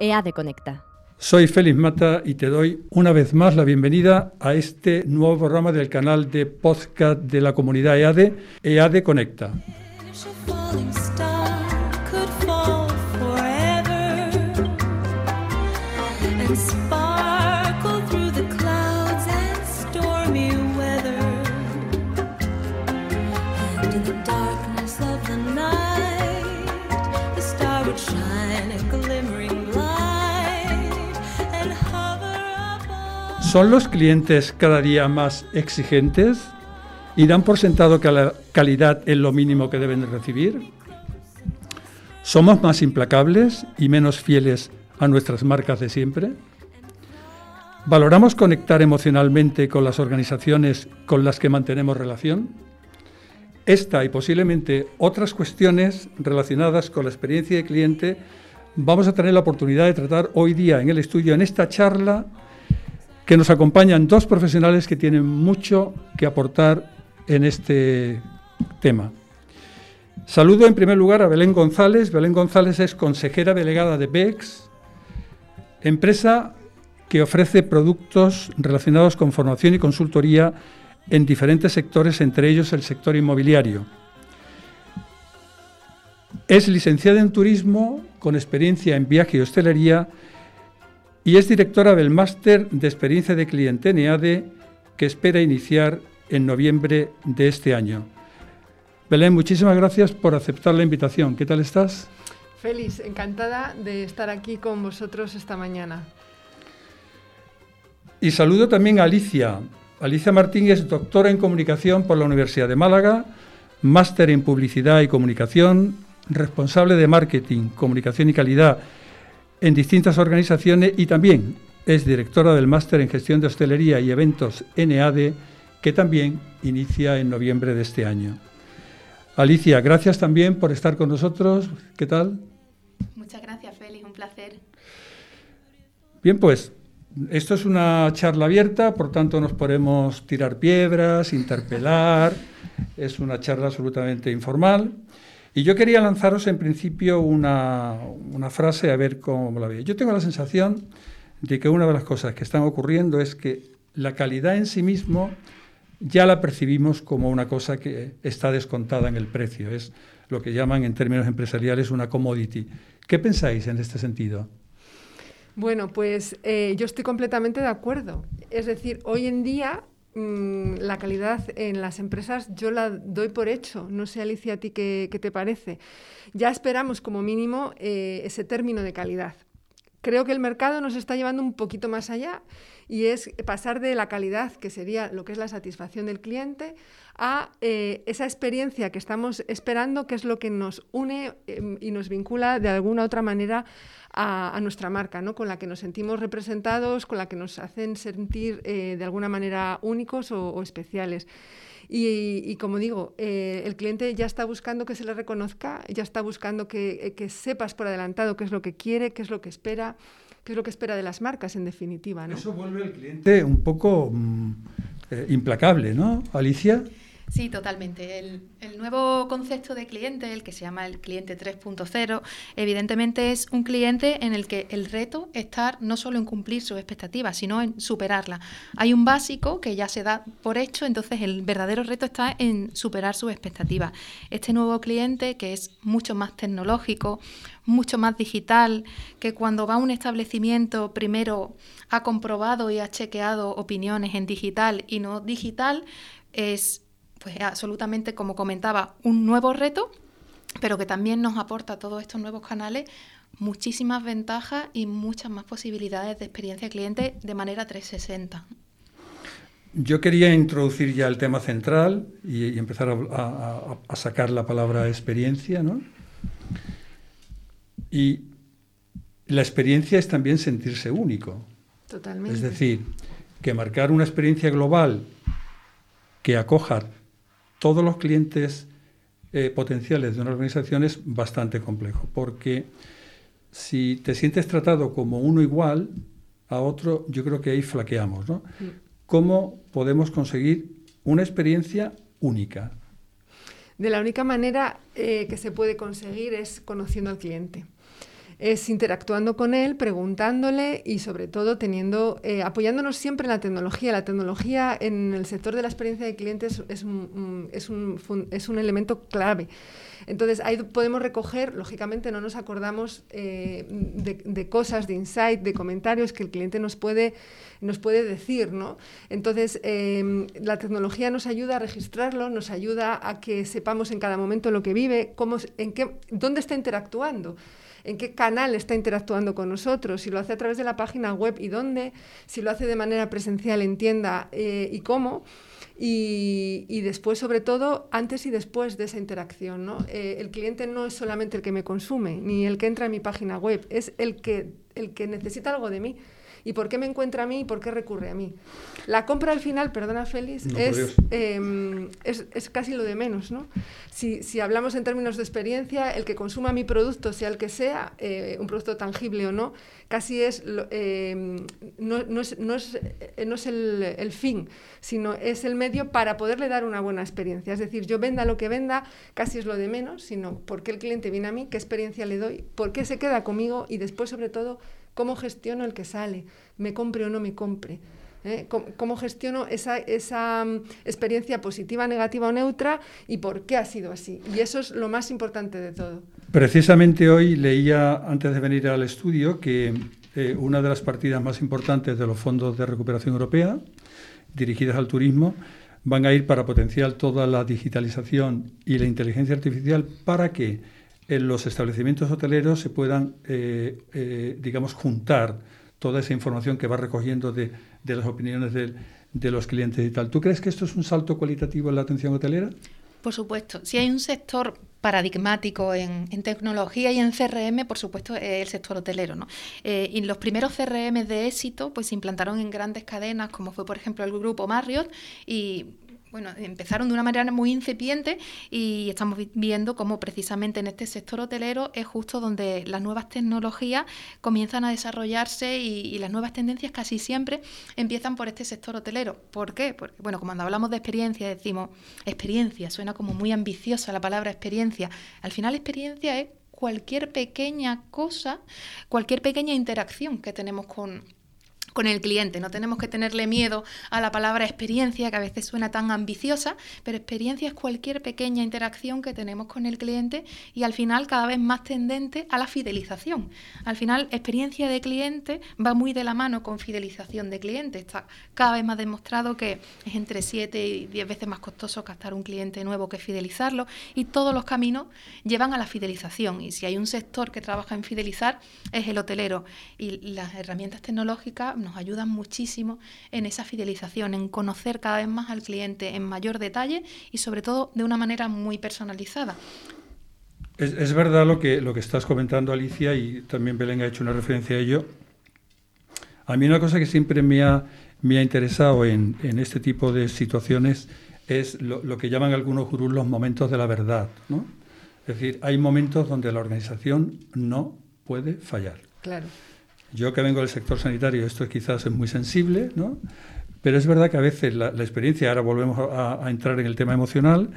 EADE Conecta. Soy Félix Mata y te doy una vez más la bienvenida a este nuevo programa del canal de podcast de la comunidad EADE, EADE Conecta. ¿Son los clientes cada día más exigentes y dan por sentado que la calidad es lo mínimo que deben recibir? ¿Somos más implacables y menos fieles a nuestras marcas de siempre? ¿Valoramos conectar emocionalmente con las organizaciones con las que mantenemos relación? Esta y posiblemente otras cuestiones relacionadas con la experiencia de cliente vamos a tener la oportunidad de tratar hoy día en el estudio, en esta charla que nos acompañan dos profesionales que tienen mucho que aportar en este tema. Saludo en primer lugar a Belén González. Belén González es consejera delegada de BEX, empresa que ofrece productos relacionados con formación y consultoría en diferentes sectores, entre ellos el sector inmobiliario. Es licenciada en turismo con experiencia en viaje y hostelería y es directora del Máster de Experiencia de Cliente en EADE que espera iniciar en noviembre de este año. Belén, muchísimas gracias por aceptar la invitación. ¿Qué tal estás? Feliz, encantada de estar aquí con vosotros esta mañana. Y saludo también a Alicia. Alicia Martín es doctora en comunicación por la Universidad de Málaga, máster en publicidad y comunicación, responsable de marketing, comunicación y calidad en distintas organizaciones y también es directora del máster en gestión de hostelería y eventos NAD, que también inicia en noviembre de este año. Alicia, gracias también por estar con nosotros. ¿Qué tal? Muchas gracias, Félix, un placer. Bien, pues esto es una charla abierta, por tanto nos podemos tirar piedras, interpelar, es una charla absolutamente informal. Y yo quería lanzaros en principio una, frase a ver cómo la veis. Yo tengo la sensación de que una de las cosas que están ocurriendo es que la calidad en sí mismo ya la percibimos como una cosa que está descontada en el precio. Es lo que llaman en términos empresariales una commodity. ¿Qué pensáis en este sentido? Bueno, pues eh, yo estoy completamente de acuerdo. Es decir, hoy en día Mm, la calidad en las empresas yo la doy por hecho. No sé, Alicia, a ti qué, te parece. Ya esperamos como mínimo eh, ese término de calidad. Creo que el mercado nos está llevando un poquito más allá y es pasar de la calidad, que sería lo que es la satisfacción del cliente, a eh, esa experiencia que estamos esperando, que es lo que nos une em, y nos vincula de alguna otra manera a, nuestra marca, ¿no? con la que nos sentimos representados, con la que nos hacen sentir eh, de alguna manera únicos o, especiales. Y, como digo, eh, el cliente ya está buscando que se le reconozca, ya está buscando que, que, sepas por adelantado qué es lo que quiere, qué es lo que espera, qué es lo que espera de las marcas, en definitiva. ¿no? Eso vuelve al cliente un poco mm, eh, implacable, ¿no, Alicia? Sí, totalmente. El, nuevo concepto de cliente, el que se llama el cliente 3.0, evidentemente es un cliente en el que el reto está no solo en cumplir sus expectativas, sino en superarlas. Hay un básico que ya se da por hecho, entonces el verdadero reto está en superar sus expectativas. Este nuevo cliente, que es mucho más tecnológico, mucho más digital, que cuando va a un establecimiento primero ha comprobado y ha chequeado opiniones en digital y no digital, es pues absolutamente, como comentaba, un nuevo reto, pero que también nos aporta todos estos nuevos canales muchísimas ventajas y muchas más posibilidades de experiencia cliente de manera 360. Yo quería introducir ya el tema central y, empezar a, sacar la palabra experiencia, ¿no? Y la experiencia es también sentirse único. Totalmente. Es decir, que marcar una experiencia global que acoja todos los clientes eh, potenciales de una organización es bastante complejo, porque si te sientes tratado como uno igual a otro, yo creo que ahí flaqueamos. ¿no? ¿Cómo podemos conseguir una experiencia única? De la única manera eh, que se puede conseguir es conociendo al cliente. Es interactuando con él, preguntándole y sobre todo teniendo, eh, apoyándonos siempre en la tecnología. La tecnología en el sector de la experiencia de clientes es un, es un, es un elemento clave. Entonces ahí podemos recoger, lógicamente no nos acordamos eh, de, cosas, de insight, de comentarios que el cliente nos puede, nos puede decir, ¿no? Entonces em, la tecnología nos ayuda a registrarlo, nos ayuda a que sepamos en cada momento lo que vive, cómo, en qué, dónde está interactuando en qué canal está interactuando con nosotros, si lo hace a través de la página web y dónde, si lo hace de manera presencial en tienda eh, y cómo. Y, después, sobre todo, antes y después de esa interacción. ¿no? Eh, el cliente no es solamente el que me consume, ni el que entra en mi página web, es el que, el que necesita algo de mí. ¿Y por qué me encuentra a mí y por qué recurre a mí? La compra al final, perdona Félix, em, es, es, casi lo de menos. ¿no? Si, si, hablamos en términos de experiencia, el que consuma mi producto, sea el que sea, eh, un producto tangible o no, casi es, em, no, no, es, no es, eh, no es el, el, fin, sino es el medio para poderle dar una buena experiencia. Es decir, yo venda lo que venda, casi es lo de menos, sino por qué el cliente viene a mí, qué experiencia le doy, por qué se queda conmigo y después, sobre todo, ¿Cómo gestiono el que sale? ¿Me compre o no me compre? ¿Eh? ¿Cómo, gestiono esa, esa mm, experiencia positiva, negativa o neutra y por qué ha sido así? Y eso es lo más importante de todo. Precisamente hoy leía, antes de venir al estudio, que eh, una de las partidas más importantes de los fondos de recuperación europea, dirigidas al turismo, van a ir para potenciar toda la digitalización y la inteligencia artificial para que en los establecimientos hoteleros se puedan, eh, eh, digamos, juntar toda esa información que va recogiendo de, las opiniones de, los clientes y tal. ¿Tú crees que esto es un salto cualitativo en la atención hotelera? Por supuesto. Si hay un sector paradigmático en, tecnología y en CRM, por supuesto, es el sector hotelero. ¿no? Eh, y los primeros CRM de éxito pues, se implantaron en grandes cadenas, como fue, por ejemplo, el grupo Marriott, y bueno, empezaron de una manera muy incipiente y estamos viendo cómo precisamente en este sector hotelero es justo donde las nuevas tecnologías comienzan a desarrollarse y, las nuevas tendencias casi siempre empiezan por este sector hotelero. ¿Por qué? Porque, bueno, cuando hablamos de experiencia decimos experiencia, suena como muy ambiciosa la palabra experiencia. Al final experiencia es cualquier pequeña cosa, cualquier pequeña interacción que tenemos con con el cliente. No tenemos que tenerle miedo a la palabra experiencia, que a veces suena tan ambiciosa, pero experiencia es cualquier pequeña interacción que tenemos con el cliente y al final cada vez más tendente a la fidelización. Al final, experiencia de cliente va muy de la mano con fidelización de cliente. Está cada vez más demostrado que es entre 7 y 10 veces más costoso captar un cliente nuevo que fidelizarlo y todos los caminos llevan a la fidelización. Y si hay un sector que trabaja en fidelizar, es el hotelero. Y las herramientas tecnológicas nos ayudan muchísimo en esa fidelización, en conocer cada vez más al cliente en mayor detalle y sobre todo de una manera muy personalizada. Es, verdad lo que, lo que estás comentando, Alicia, y también Belén ha hecho una referencia a ello. A mí una cosa que siempre me ha, me ha interesado en, en este tipo de situaciones es lo, lo, que llaman algunos gurús los momentos de la verdad. ¿no? Es decir, hay momentos donde la organización no puede fallar. Claro. Yo que vengo del sector sanitario, esto quizás es muy sensible, ¿no? Pero es verdad que a veces la, experiencia, ahora volvemos a, entrar en el tema emocional,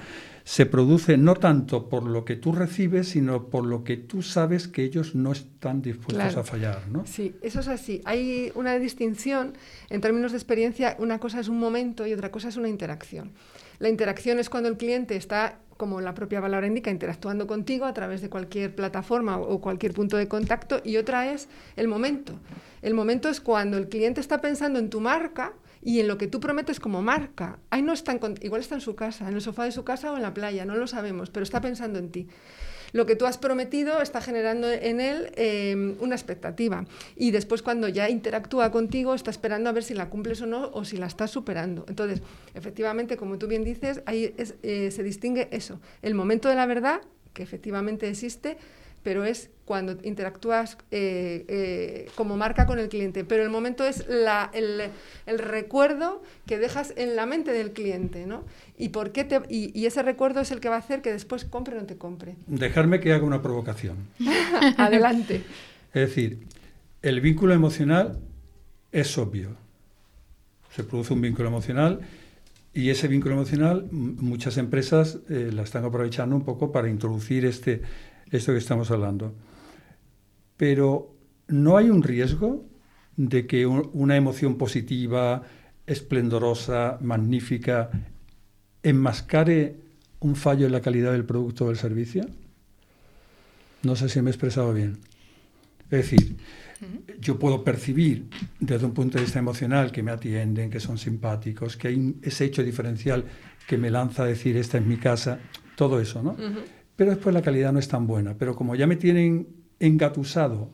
se produce no tanto por lo que tú recibes, sino por lo que tú sabes que ellos no están dispuestos a fallar. ¿no? Sí, eso es así. Hay una distinción en términos de experiencia, una cosa es un momento y otra cosa es una interacción. La interacción es cuando el cliente está como la propia palabra indica, interactuando contigo a través de cualquier plataforma o cualquier punto de contacto, y otra es el momento. El momento es cuando el cliente está pensando en tu marca y en lo que tú prometes como marca. Ahí no está igual está en su casa, en el sofá de su casa o en la playa, no lo sabemos, pero está pensando en ti lo que tú has prometido está generando en él em, una expectativa. Y después cuando ya interactúa contigo, está esperando a ver si la cumples o no o si la estás superando. Entonces, efectivamente, como tú bien dices, ahí eh, se distingue eso, el momento de la verdad, que efectivamente existe, pero es cuando interactúas eh, eh, como marca con el cliente. Pero el momento es la, el, el, recuerdo que dejas en la mente del cliente, ¿no? Y, por qué te, y, ese recuerdo es el que va a hacer que después compre o no te compre. Dejarme que haga una provocación. Adelante. Es decir, el vínculo emocional es obvio. Se produce un vínculo emocional y ese vínculo emocional muchas empresas eh, la están aprovechando un poco para introducir este esto que estamos hablando. Pero ¿no hay un riesgo de que una emoción positiva, esplendorosa, magnífica, enmascare un fallo en la calidad del producto o del servicio? No sé si me he expresado bien. Es decir, yo puedo percibir desde un punto de vista emocional que me atienden, que son simpáticos, que hay ese hecho diferencial que me lanza a decir esta es mi casa, todo eso, ¿no? Pero después la calidad no es tan buena. Pero como ya me tienen engatusado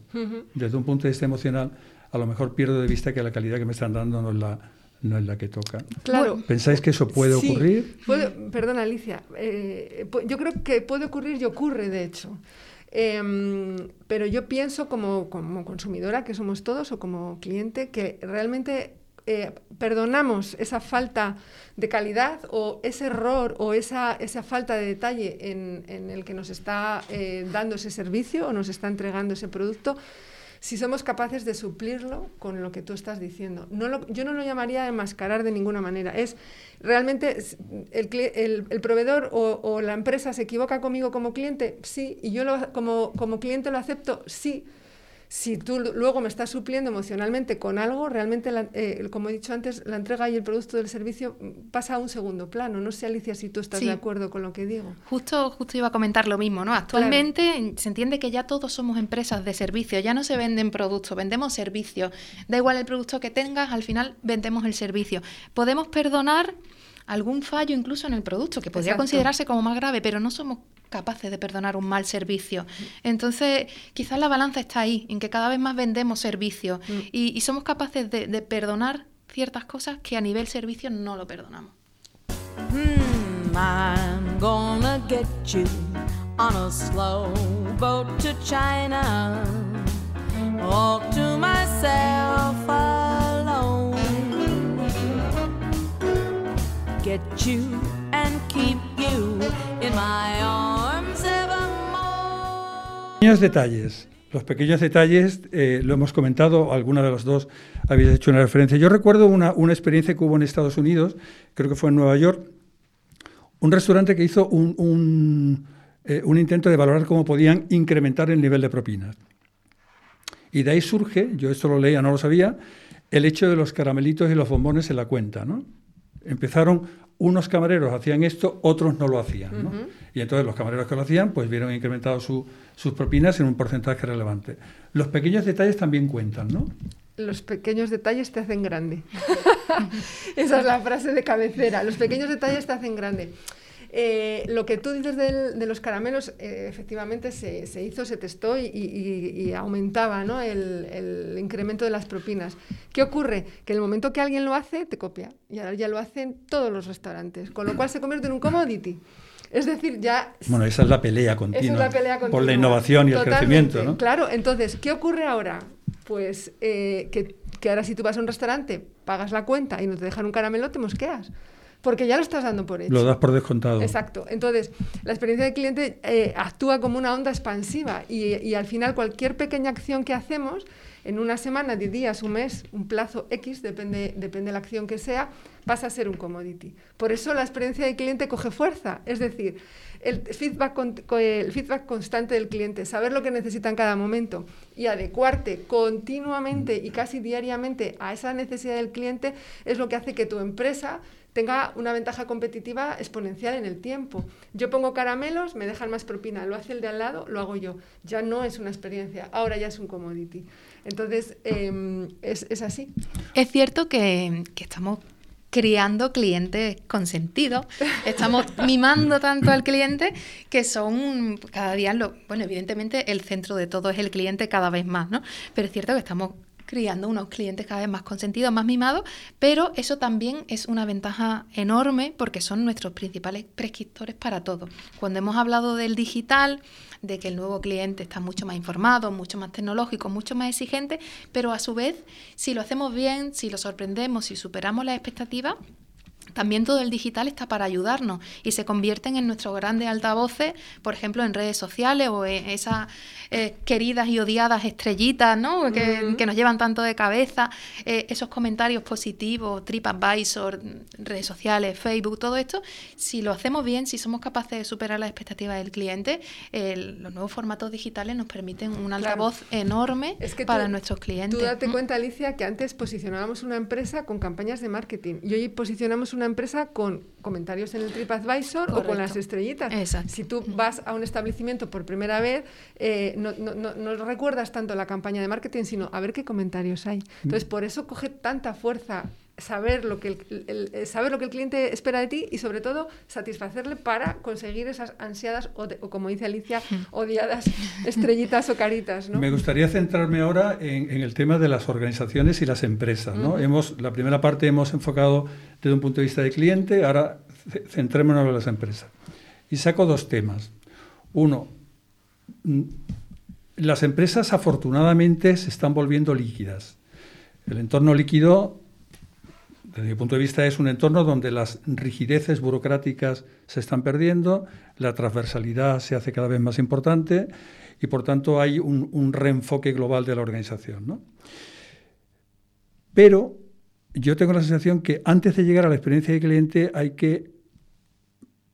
desde un punto de vista emocional, a lo mejor pierdo de vista que la calidad que me están dando no es la, no es la que toca. Claro. ¿Pensáis que eso puede ocurrir? perdona, Alicia. Eh, yo creo que puede ocurrir y ocurre, de hecho. Em, pero yo pienso como, como, consumidora, que somos todos, o como cliente, que realmente eh, perdonamos esa falta de calidad o ese error o esa, esa falta de detalle en, en el que nos está eh, dando ese servicio o nos está entregando ese producto si somos capaces de suplirlo con lo que tú estás diciendo. No yo no lo llamaría enmascarar de ninguna manera. Es realmente el, el, proveedor o, o, la empresa se equivoca conmigo como cliente, sí, y yo lo, como, como cliente lo acepto, sí si tú luego me estás supliendo emocionalmente con algo, realmente, eh, como he dicho antes, la entrega y el producto del servicio pasa a un segundo plano. No sé, Alicia, si tú estás de acuerdo con lo que digo. Justo, justo iba a comentar lo mismo, ¿no? Actualmente se entiende que ya todos somos empresas de servicio, ya no se venden productos, vendemos servicios. Da igual el producto que tengas, al final vendemos el servicio. Podemos perdonar algún fallo incluso en el producto, que podría considerarse como más grave, pero no somos capaces de perdonar un mal servicio. Entonces, quizás la balanza está ahí, en que cada vez más vendemos servicios mm. y, somos capaces de, perdonar ciertas cosas que a nivel servicio no lo perdonamos. Hmm, I'm gonna get you on a slow boat to China. Walk to myself alone. Get you and keep you in my arms. Pequeños detalles. Los pequeños detalles, eh, lo hemos comentado, alguna de los dos habéis hecho una referencia. Yo recuerdo una, experiencia que hubo en Estados Unidos, creo que fue en Nueva York, un restaurante que hizo un, eh, un intento de valorar cómo podían incrementar el nivel de propinas. Y de ahí surge, yo esto lo leía, no lo sabía, el hecho de los caramelitos y los bombones en la cuenta. ¿no? Empezaron unos camareros hacían esto, otros no lo hacían. ¿no? Y entonces los camareros que lo hacían, pues vieron incrementado sus propinas en un porcentaje relevante. Los pequeños detalles también cuentan, ¿no? Los pequeños detalles te hacen grande. Esa es la frase de cabecera. Los pequeños detalles te hacen grande. Eh, lo que tú dices de los caramelos, eh, efectivamente se, hizo, se testó y, aumentaba ¿no? el, incremento de las propinas. ¿Qué ocurre? Que en el momento que alguien lo hace, te copia. Y ahora ya lo hacen todos los restaurantes, con lo cual se convierte en un commodity. Es decir, ya... Bueno, esa es la pelea continua, por la innovación y el crecimiento. ¿no? Claro, entonces, ¿qué ocurre ahora? Pues eh, que, que ahora si tú vas a un restaurante, pagas la cuenta y no te dejan un caramelo, te mosqueas porque ya lo estás dando por hecho. Lo das por descontado. Exacto. Entonces, la experiencia del cliente eh, actúa como una onda expansiva y, al final cualquier pequeña acción que hacemos, en una semana, 10 días, un mes, un plazo X, depende, depende de la acción que sea, pasa a ser un commodity. Por eso la experiencia del cliente coge fuerza. Es decir, el feedback, el feedback constante del cliente, saber lo que necesita en cada momento y adecuarte continuamente y casi diariamente a esa necesidad del cliente es lo que hace que tu empresa tenga una ventaja competitiva exponencial en el tiempo. Yo pongo caramelos, me dejan más propina, lo hace el de al lado, lo hago yo. Ya no es una experiencia, ahora ya es un commodity. Entonces, em, es, así. Es cierto que, estamos criando clientes con sentido. Estamos mimando tanto al cliente que son cada día lo, bueno, evidentemente el centro de todo es el cliente cada vez más, ¿no? Pero es cierto que estamos criando unos clientes cada vez más consentidos, más mimados, pero eso también es una ventaja enorme porque son nuestros principales prescriptores para todo. Cuando hemos hablado del digital, de que el nuevo cliente está mucho más informado, mucho más tecnológico, mucho más exigente, pero a su vez, si lo hacemos bien, si lo sorprendemos, si superamos las expectativas, también todo el digital está para ayudarnos y se convierten en nuestros grandes altavoces, por ejemplo, en redes sociales o en esas eh, queridas y odiadas estrellitas, ¿no? Que, nos llevan tanto de cabeza, eh, esos comentarios positivos, TripAdvisor, redes sociales, Facebook, todo esto, si lo hacemos bien, si somos capaces de superar las expectativas del cliente, los nuevos formatos digitales nos permiten un altavoz enorme para nuestros clientes. Tú date cuenta, Alicia, que antes posicionábamos una empresa con campañas de marketing y hoy posicionamos una empresa con comentarios en el TripAdvisor o con las estrellitas. Si tú vas a un establecimiento por primera vez, eh, no, no, no, recuerdas tanto la campaña de marketing, sino a ver qué comentarios hay. Entonces, por eso coge tanta fuerza saber lo que el, saber lo que el cliente espera de ti y sobre todo satisfacerle para conseguir esas ansiadas o, como dice Alicia odiadas estrellitas o caritas me gustaría centrarme ahora en, el tema de las organizaciones y las empresas ¿no? hemos la primera parte hemos enfocado desde un punto de vista de cliente ahora centrémonos en las empresas. Y saco dos temas. Uno mm, las empresas afortunadamente se están volviendo líquidas. El entorno líquido desde mi punto de vista, es un entorno donde las rigideces burocráticas se están perdiendo, la transversalidad se hace cada vez más importante y, por tanto, hay un, reenfoque global de la organización. Pero yo tengo la sensación que antes de llegar a la experiencia de cliente hay que,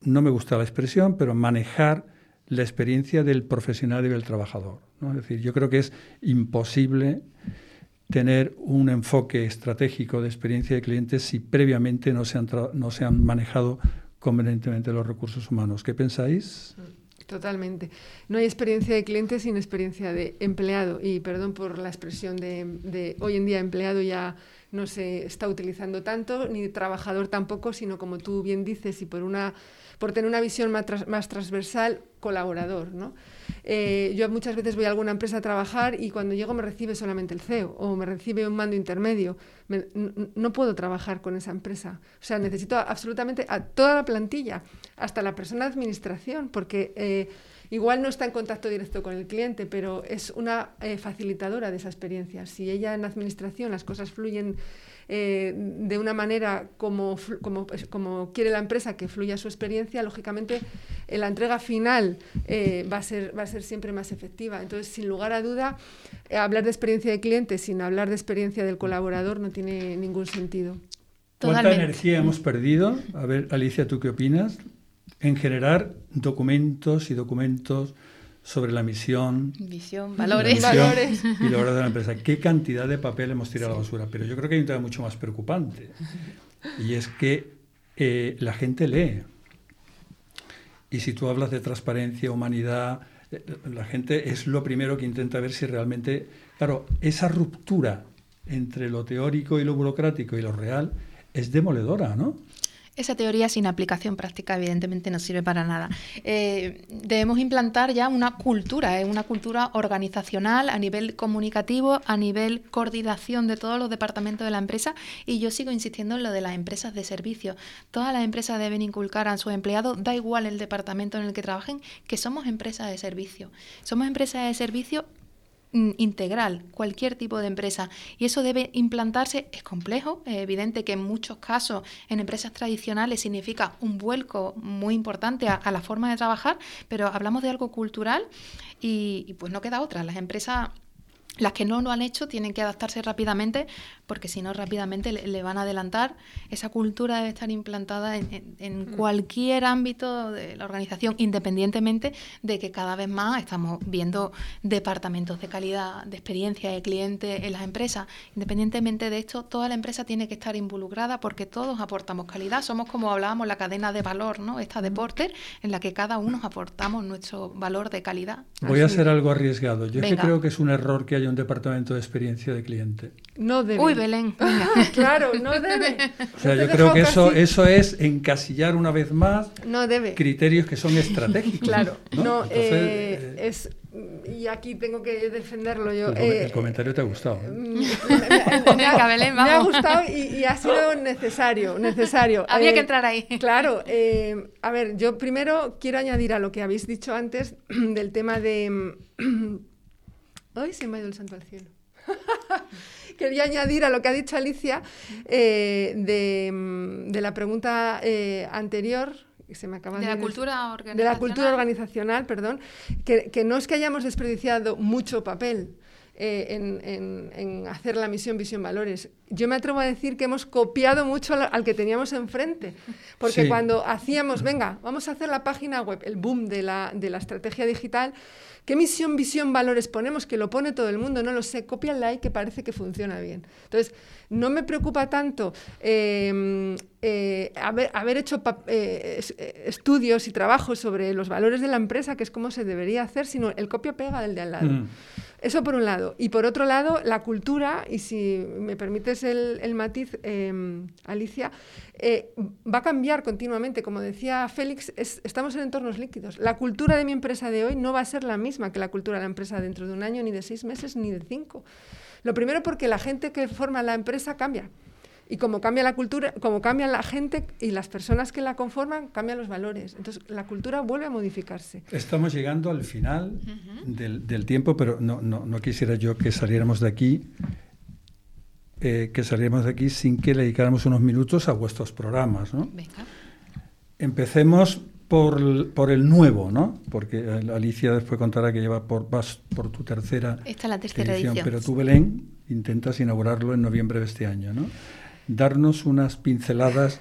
no me gusta la expresión, pero manejar la experiencia del profesional y del trabajador. Es decir, yo creo que es imposible tener un enfoque estratégico de experiencia de clientes si previamente no se han, no se han manejado convenientemente los recursos humanos. ¿Qué pensáis? Totalmente. No hay experiencia de cliente sin experiencia de empleado. Y perdón por la expresión de, de hoy en día empleado ya no se está utilizando tanto, ni trabajador tampoco, sino como tú bien dices, y por, una, por tener una visión más, transversal, colaborador. ¿no? Eh, yo muchas veces voy a alguna empresa a trabajar y cuando llego me recibe solamente el CEO o me recibe un mando intermedio. no puedo trabajar con esa empresa. O sea, necesito absolutamente a toda la plantilla, hasta la persona de administración, porque eh, igual no está en contacto directo con el cliente, pero es una eh, facilitadora de esa experiencia. Si ella en administración las cosas fluyen eh, de una manera como, como, pues, como, quiere la empresa que fluya su experiencia, lógicamente eh, la entrega final eh, va, a ser, va a ser siempre más efectiva. Entonces, sin lugar a duda, hablar de experiencia de cliente sin hablar de experiencia del colaborador no tiene ningún sentido. ¿Cuánta energía hemos perdido? A ver, Alicia, ¿tú qué opinas? En generar documentos y documentos sobre la misión, Visión, valores. valores. y los de la empresa. ¿Qué cantidad de papel hemos tirado a la basura? Pero yo creo que hay un tema mucho más preocupante y es que eh, la gente lee. Y si tú hablas de transparencia, humanidad, eh, la gente es lo primero que intenta ver si realmente, claro, esa ruptura entre lo teórico y lo burocrático y lo real es demoledora, ¿no? Esa teoría sin aplicación práctica evidentemente no sirve para nada. Eh, debemos implantar ya una cultura, eh, una cultura organizacional a nivel comunicativo, a nivel coordinación de todos los departamentos de la empresa y yo sigo insistiendo en lo de las empresas de servicio. Todas las empresas deben inculcar a sus empleados, da igual el departamento en el que trabajen, que somos empresas de servicio. Somos empresas de servicio integral, cualquier tipo de empresa. Y eso debe implantarse, es complejo, es evidente que en muchos casos en empresas tradicionales significa un vuelco muy importante a, la forma de trabajar, pero hablamos de algo cultural y pues no queda otra. Las empresas las que no lo han hecho tienen que adaptarse rápidamente porque si no rápidamente le, van a adelantar. Esa cultura debe estar implantada en, mm. cualquier ámbito de la organización, independientemente de que cada vez más estamos viendo departamentos de calidad, de experiencia de cliente en las empresas. Independientemente de esto, toda la empresa tiene que estar involucrada porque todos aportamos calidad. Somos como hablábamos la cadena de valor, ¿no? Esta de mm. Porter, en la que cada uno aportamos nuestro valor de calidad. Voy a hacer algo arriesgado. Yo creo que es un error que haya un departamento de experiencia de cliente. No debe. Uy, Belén. claro, no debe. O sea, yo creo que eso, eso es encasillar una vez más no debe. criterios que son estratégicos. Claro, no, eh, eh, es y aquí tengo que defenderlo yo. El, eh, comentario te ha gustado. Me, ha gustado y, ha sido necesario, necesario. Había que entrar ahí. Claro. a ver, yo primero quiero añadir a lo que habéis dicho antes del tema de Hoy se me ha ido el santo al cielo. quería añadir a lo que ha dicho Alicia eh, mm, de, la pregunta eh, anterior. Se me acaba de, la cultura organizacional. De la cultura organizacional, perdón. Que, que no es que hayamos desperdiciado mucho papel, eh, en, hacer la misión, visión, valores. Yo me atrevo a decir que hemos copiado mucho al, que teníamos enfrente, porque cuando hacíamos, venga, vamos a hacer la página web, el boom de la, de la estrategia digital, ¿Qué misión, visión, valores ponemos? Que lo pone todo el mundo, no lo sé, cópiala y que parece que funciona bien. Entonces, no me preocupa tanto em, eh, haber, hecho eh, estudios y trabajos sobre los valores de la empresa, que es como se debería hacer, sino el copia-pega del de al lado. Mm. Eso por un lado. Y por otro lado, la cultura, y si me permites el, matiz, em, Alicia, eh, va a cambiar continuamente. Como decía Félix, estamos en entornos líquidos. La cultura de mi empresa de hoy no va a ser la misma que la cultura de la empresa dentro de un año, ni de seis meses, ni de cinco. Lo primero porque la gente que forma la empresa cambia. Y como cambia la cultura, como cambia la gente y las personas que la conforman, cambian los valores. Entonces, la cultura vuelve a modificarse. Estamos llegando al final del, tiempo, pero no, no, quisiera yo que saliéramos de aquí, eh, que saliéramos de aquí sin que le dedicáramos unos minutos a vuestros programas. ¿no? Empecemos por, por, el nuevo, ¿no? Porque Alicia después contará que lleva por, vas por tu tercera, Esta es la tercera edición, Pero tú, Belén, intentas inaugurarlo en noviembre de este año, ¿no? Darnos unas pinceladas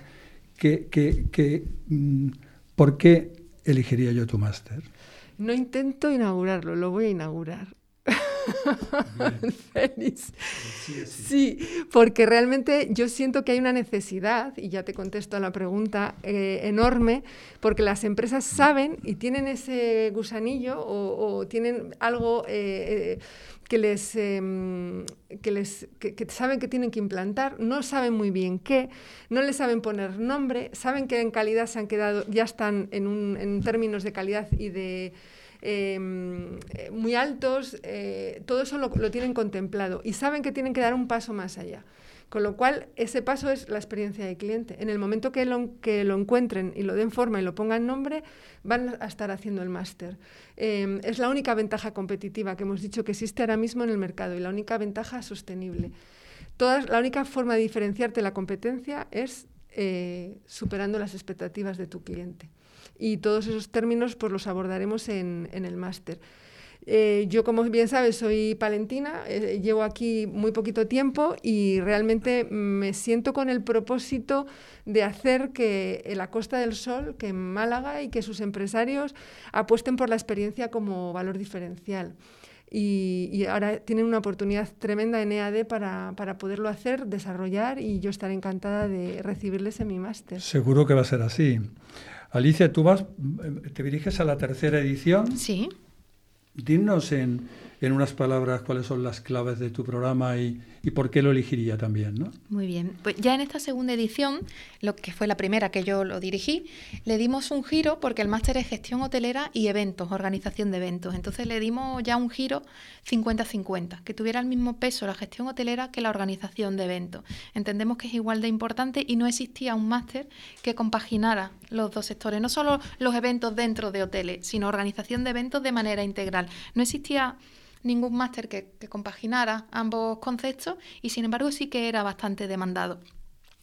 que, que, mm, ¿por qué elegiría yo tu máster? No intento inaugurarlo, lo voy a inaugurar. Feliz. Sí, porque realmente yo siento que hay una necesidad, y ya te contesto a la pregunta, eh, enorme, porque las empresas saben y tienen ese gusanillo o, tienen algo eh, eh, que les, em, que, les que, saben que tienen que implantar, no saben muy bien qué, no les saben poner nombre, saben que en calidad se han quedado, ya están en, un, en términos de calidad y de em, muy altos, eh, todo eso lo, lo tienen contemplado y saben que tienen que dar un paso más allá. Con lo cual, ese paso es la experiencia de cliente. En el momento que lo, que lo encuentren y lo den forma y lo pongan nombre, van a estar haciendo el máster. Em, es la única ventaja competitiva que hemos dicho que existe ahora mismo en el mercado y la única ventaja sostenible. Todas, la única forma de diferenciarte la competencia es eh, superando las expectativas de tu cliente. Y todos esos términos pues, los abordaremos en el máster. Eh, yo, como bien sabes, soy palentina, eh, llevo aquí muy poquito tiempo y realmente me siento con el propósito de hacer que la Costa del Sol, que en Málaga y que sus empresarios apuesten por la experiencia como valor diferencial. Y, ahora tienen una oportunidad tremenda en EAD para, para, poderlo hacer, desarrollar y yo estaré encantada de recibirles en mi máster. Seguro que va a ser así. Alicia, tú vas, te diriges a la tercera edición. Sí. Dinos en, en unas palabras cuáles son las claves de tu programa y, y, por qué lo elegiría también. ¿no? Muy bien. Pues ya en esta segunda edición, lo que fue la primera que yo lo dirigí, le dimos un giro porque el máster es gestión hotelera y eventos, organización de eventos. Entonces le dimos ya un giro 50-50, que tuviera el mismo peso la gestión hotelera que la organización de eventos. Entendemos que es igual de importante y no existía un máster que compaginara los dos sectores, no solo los eventos dentro de hoteles, sino organización de eventos de manera integral. No existía ningún máster que, compaginara ambos conceptos y sin embargo sí que era bastante demandado.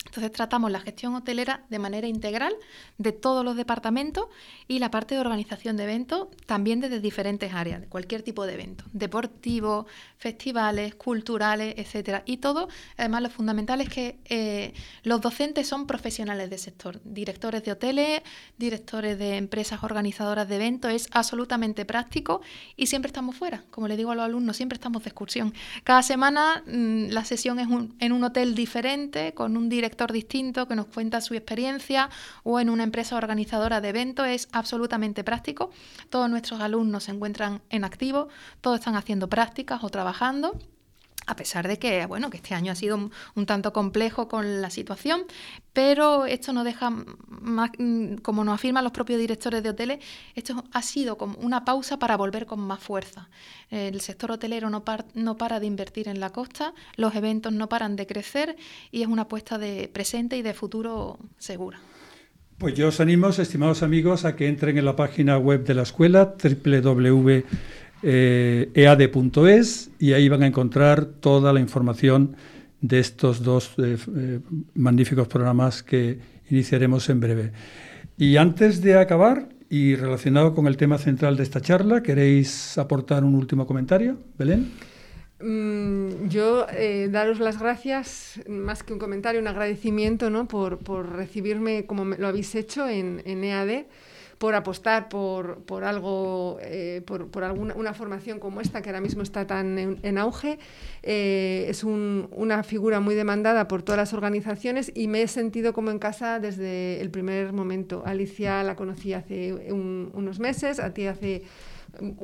Entonces tratamos la gestión hotelera de manera integral de todos los departamentos y la parte de organización de eventos también desde diferentes áreas, de cualquier tipo de evento, deportivos, festivales, culturales, etcétera. Y todo, además lo fundamental es que eh, los docentes son profesionales del sector, directores de hoteles, directores de empresas organizadoras de eventos, es absolutamente práctico y siempre estamos fuera, como le digo a los alumnos, siempre estamos de excursión. Cada semana mm, la sesión es en un hotel diferente, con un director distinto que nos cuenta su experiencia o en una empresa organizadora de eventos. Es absolutamente práctico. Todos nuestros alumnos se encuentran en activo, todos están haciendo prácticas o trabajando a pesar de que, bueno, que este año ha sido un, tanto complejo con la situación, pero esto no deja más, mm, como nos afirman los propios directores de hoteles, esto ha sido como una pausa para volver con más fuerza. El sector hotelero no, no para de invertir en la costa, los eventos no paran de crecer y es una apuesta de presente y de futuro segura. Pues yo os animo, estimados amigos, a que entren en la página web de la escuela www eh, y ahí van a encontrar toda la información de estos dos eh, eh, magníficos programas que iniciaremos en breve. Y antes de acabar, y relacionado con el tema central de esta charla, ¿queréis aportar un último comentario, Belén? Mm, yo daros las gracias, más que un comentario, un agradecimiento ¿no? por, por recibirme como lo habéis hecho en, en EAD por apostar por, por algo, eh, por, por, alguna una formación como esta, que ahora mismo está tan en, auge. Eh, es un, una figura muy demandada por todas las organizaciones y me he sentido como en casa desde el primer momento. Alicia la conocí hace unos meses, a ti hace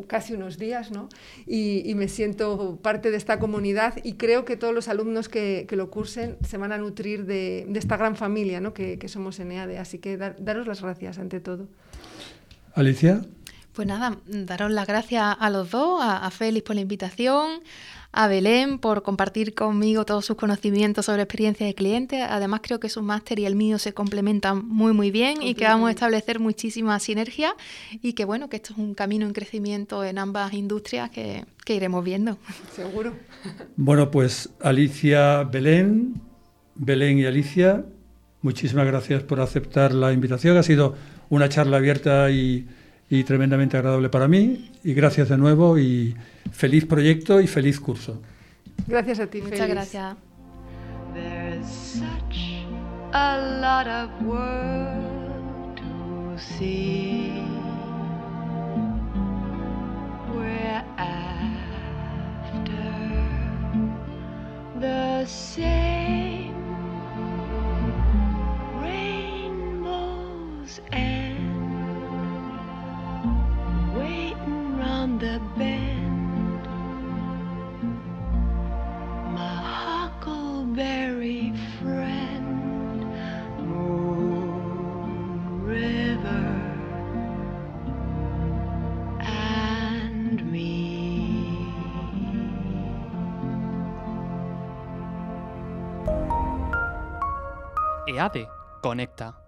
casi unos días, ¿no? Y, y, me siento parte de esta comunidad y creo que todos los alumnos que, que lo cursen se van a nutrir de, de esta gran familia ¿no? que, que, somos en EADE. Así que daros las gracias ante todo. Alicia. Pues nada, daros las gracias a los dos, a, a Félix por la invitación, a Belén por compartir conmigo todos sus conocimientos sobre experiencia de cliente. Además, creo que su máster y el mío se complementan muy, muy bien y que vamos a establecer muchísima sinergia y que, bueno, que esto es un camino en crecimiento en ambas industrias que, que iremos viendo. Seguro. Bueno, pues Alicia, Belén, Belén y Alicia, muchísimas gracias por aceptar la invitación. Ha sido una charla abierta y, y tremendamente agradable para mí. Y gracias de nuevo y feliz proyecto y feliz curso. Gracias a ti. Muchas feliz. gracias. There's such a lot of world to see. EADE Conecta.